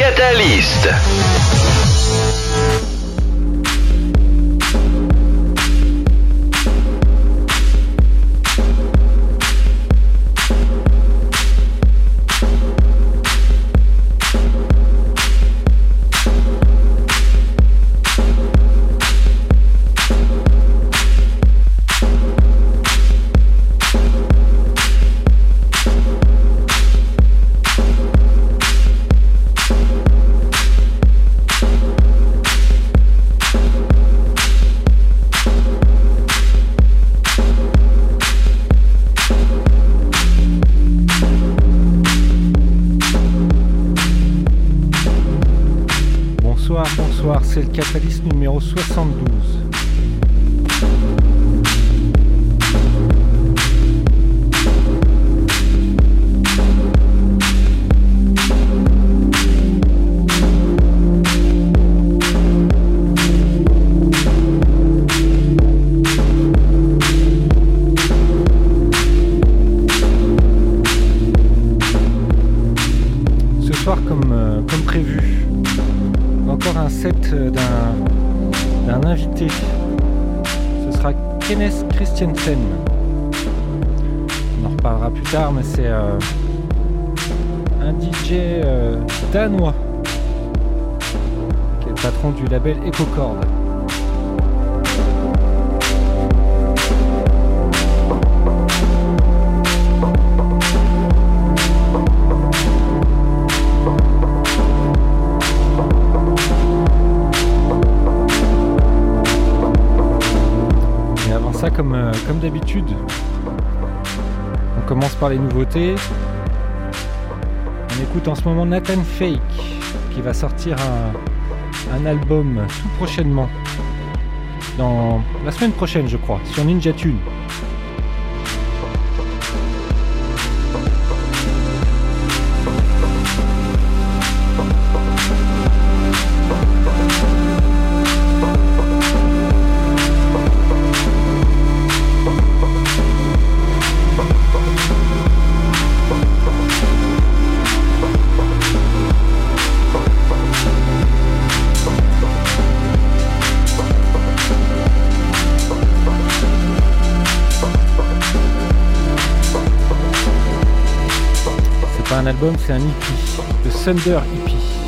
Catalyst. C'est le Catalyst numéro 72. On en reparlera plus tard, mais c'est euh, un DJ euh, danois qui est le patron du label EcoCord. Comme, d'habitude, on commence par les nouveautés. On écoute en ce moment Nathan Fake qui va sortir un, un album tout prochainement. Dans la semaine prochaine, je crois, sur Ninja Tune. C'est un EP. Le Thunder E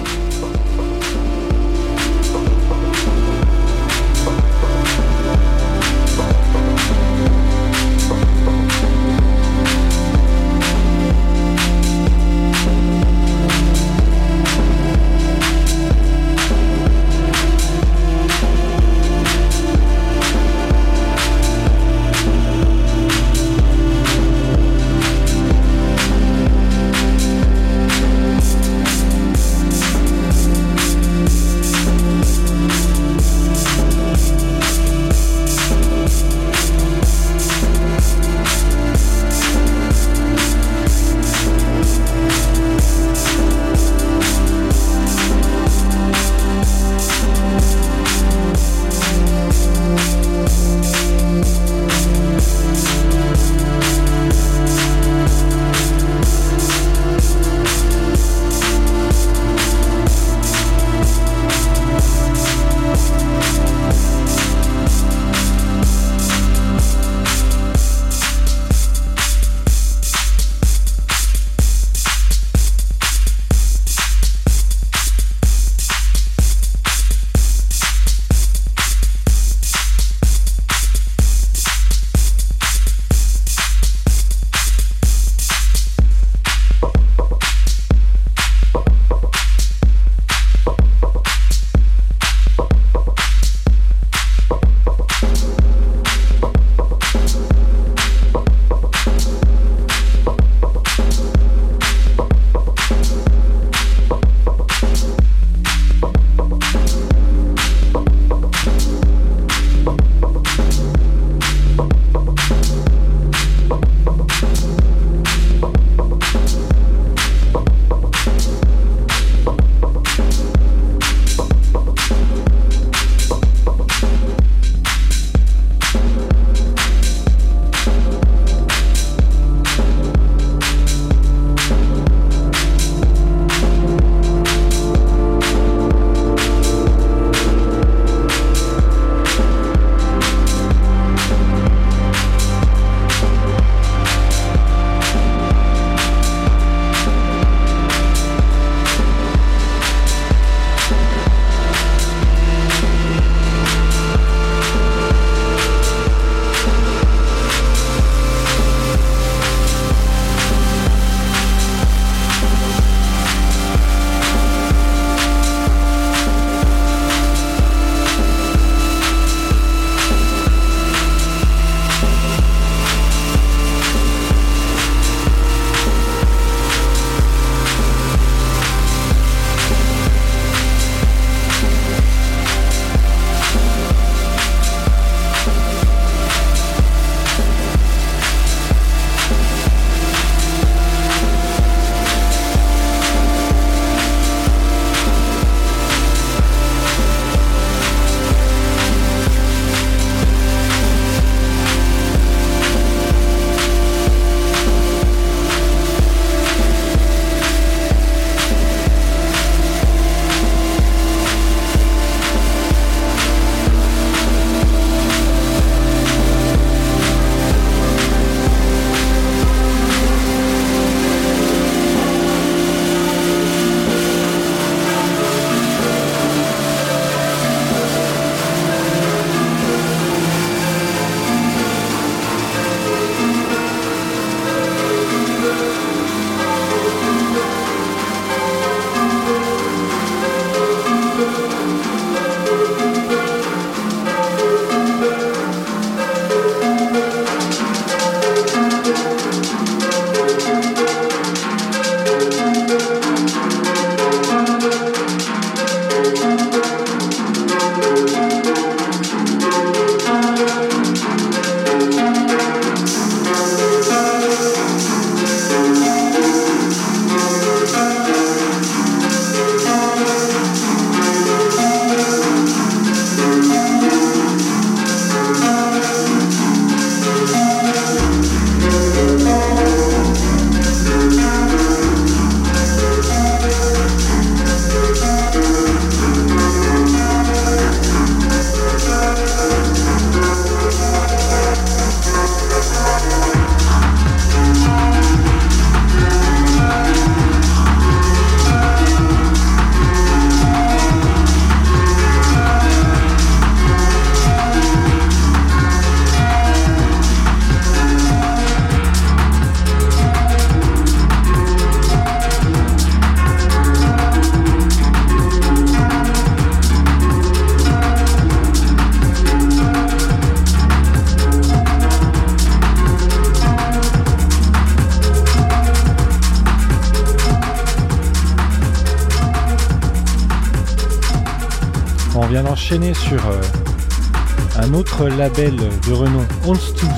label de renom, Onstooth,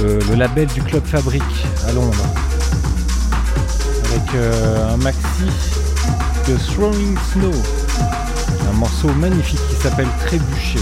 le, le label du Club Fabric à Londres, avec euh, un maxi de Throwing Snow, un morceau magnifique qui s'appelle Trébucher.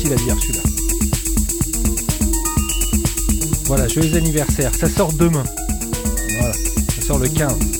Facile à dire celui-là. Voilà, joyeux anniversaire. Ça sort demain. Voilà, ça sort le 15.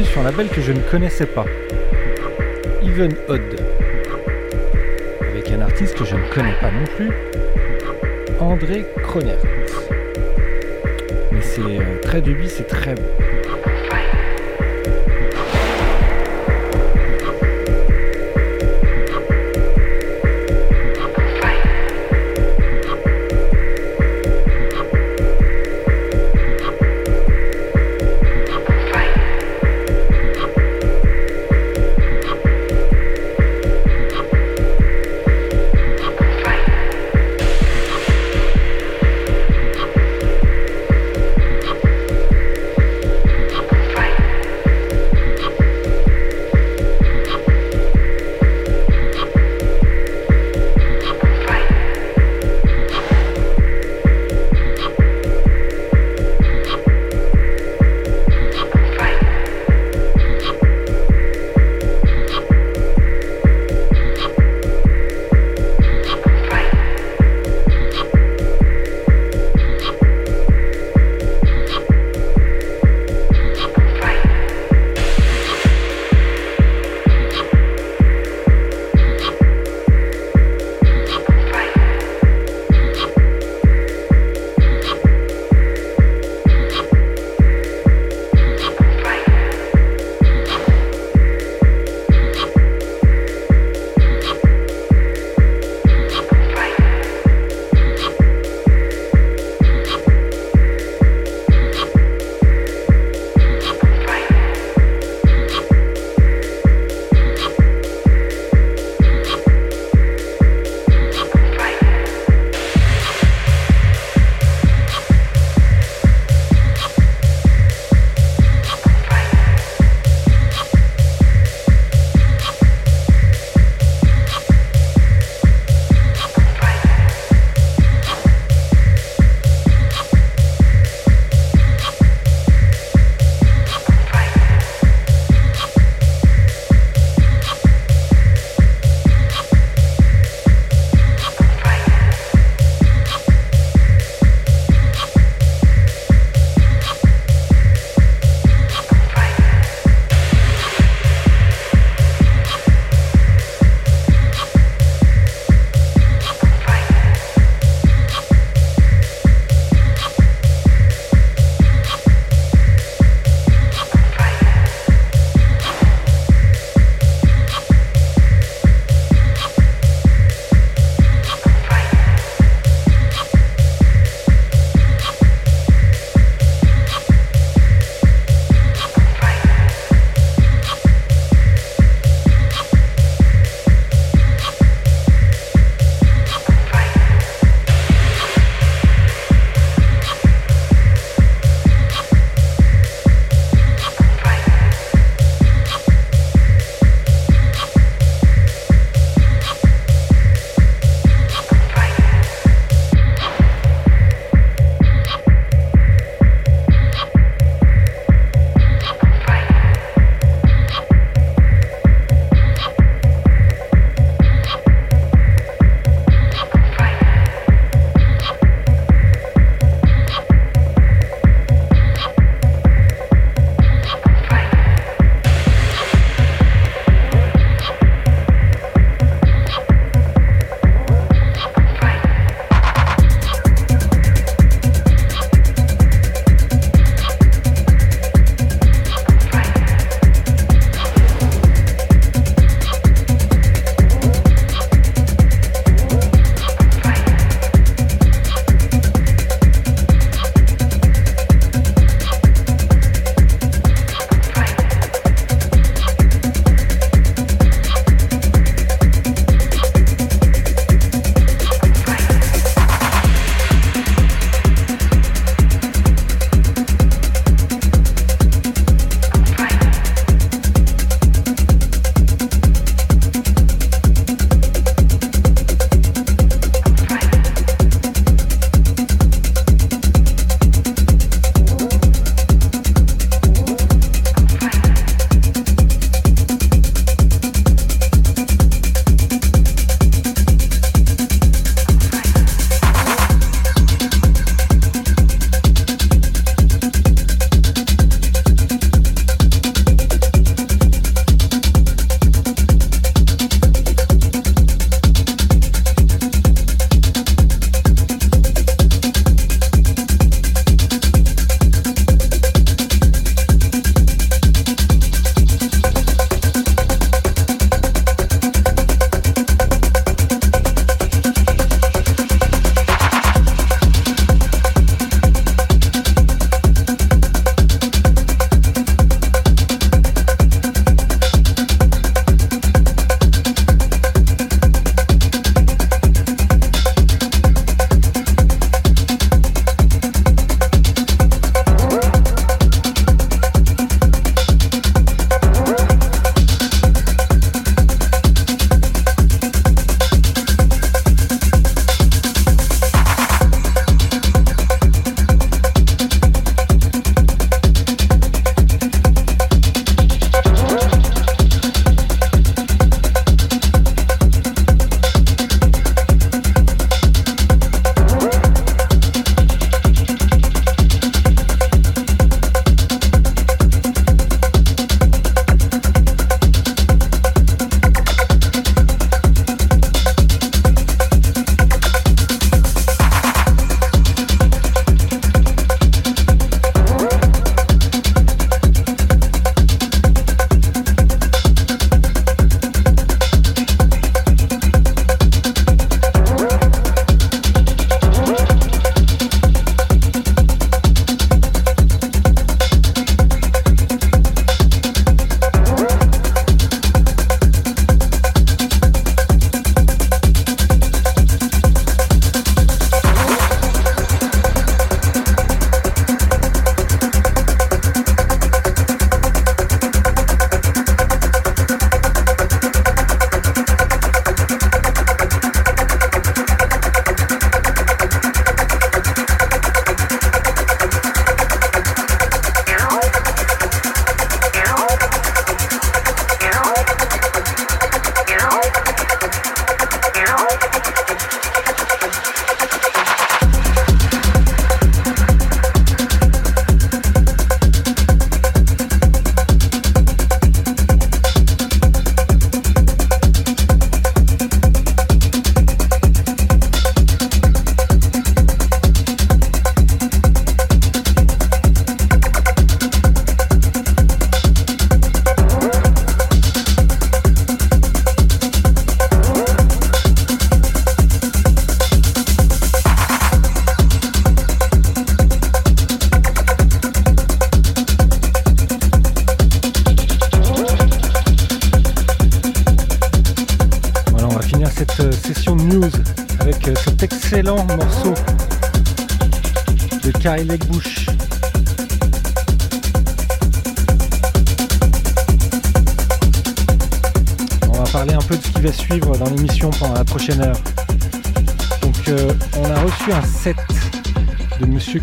Sur un label que je ne connaissais pas. Even Odd. Avec un artiste que je ne connais pas non plus. André Kronert. Mais c'est euh, très dubis, c'est très beau.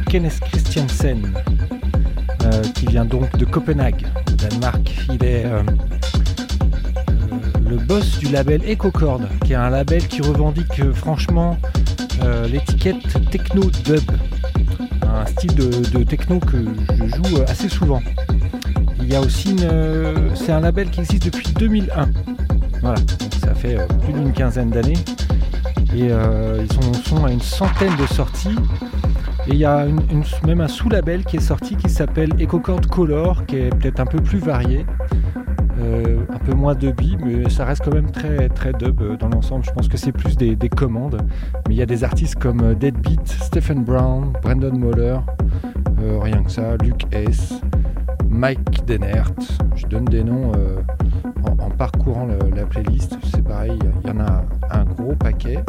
Kenneth Christiansen euh, qui vient donc de Copenhague, Danemark. Il est euh, le boss du label EcoCord, qui est un label qui revendique euh, franchement l'étiquette techno dub, un style de, techno que je joue assez souvent. Il y a aussi c'est un label qui existe depuis 2001. Voilà, ça fait plus d'une quinzaine d'années et ils sont, à une centaine de sorties. Et il y a même un sous-label qui est sorti qui s'appelle EcoCord Color, qui est peut-être un peu plus varié. Euh, un peu moins billes, mais ça reste quand même très, très dub euh, dans l'ensemble. Je pense que c'est plus des, commandes. Mais il y a des artistes comme euh, Deadbeat, Stephen Brown, Brandon Moller, rien que ça, Luke S, Mike Denert. Je donne des noms en, parcourant la playlist. C'est pareil, il y en a un gros paquet.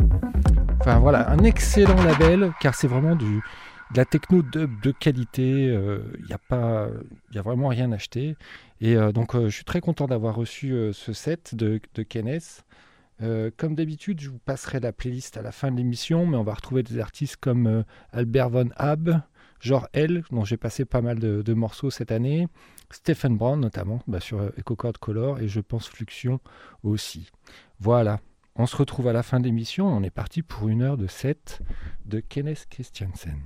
Enfin voilà, un excellent label car c'est vraiment du, de la techno dub de qualité. Il n'y a vraiment rien acheté. Et euh, donc, euh, je suis très content d'avoir reçu euh, ce set de, de Kenneth. comme d'habitude, je vous passerai la playlist à la fin de l'émission, mais on va retrouver des artistes comme Albert Von Hab, genre L, dont j'ai passé pas mal de, morceaux cette année, Stephen Brown notamment, bah, sur EcoCord Color, et je pense Fluxion aussi. Voilà, on se retrouve à la fin de l'émission, on est parti pour une heure de set de Kenneth Christiansen.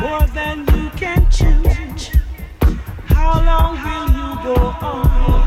more than you can choose. How long will you go on?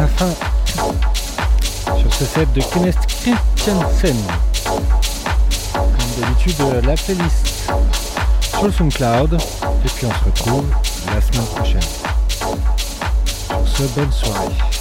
La fin sur ce set de Kenneth Christiansen. Comme d'habitude, la playlist sur le SoundCloud. Et puis on se retrouve la semaine prochaine. Sur ce, bonne soirée.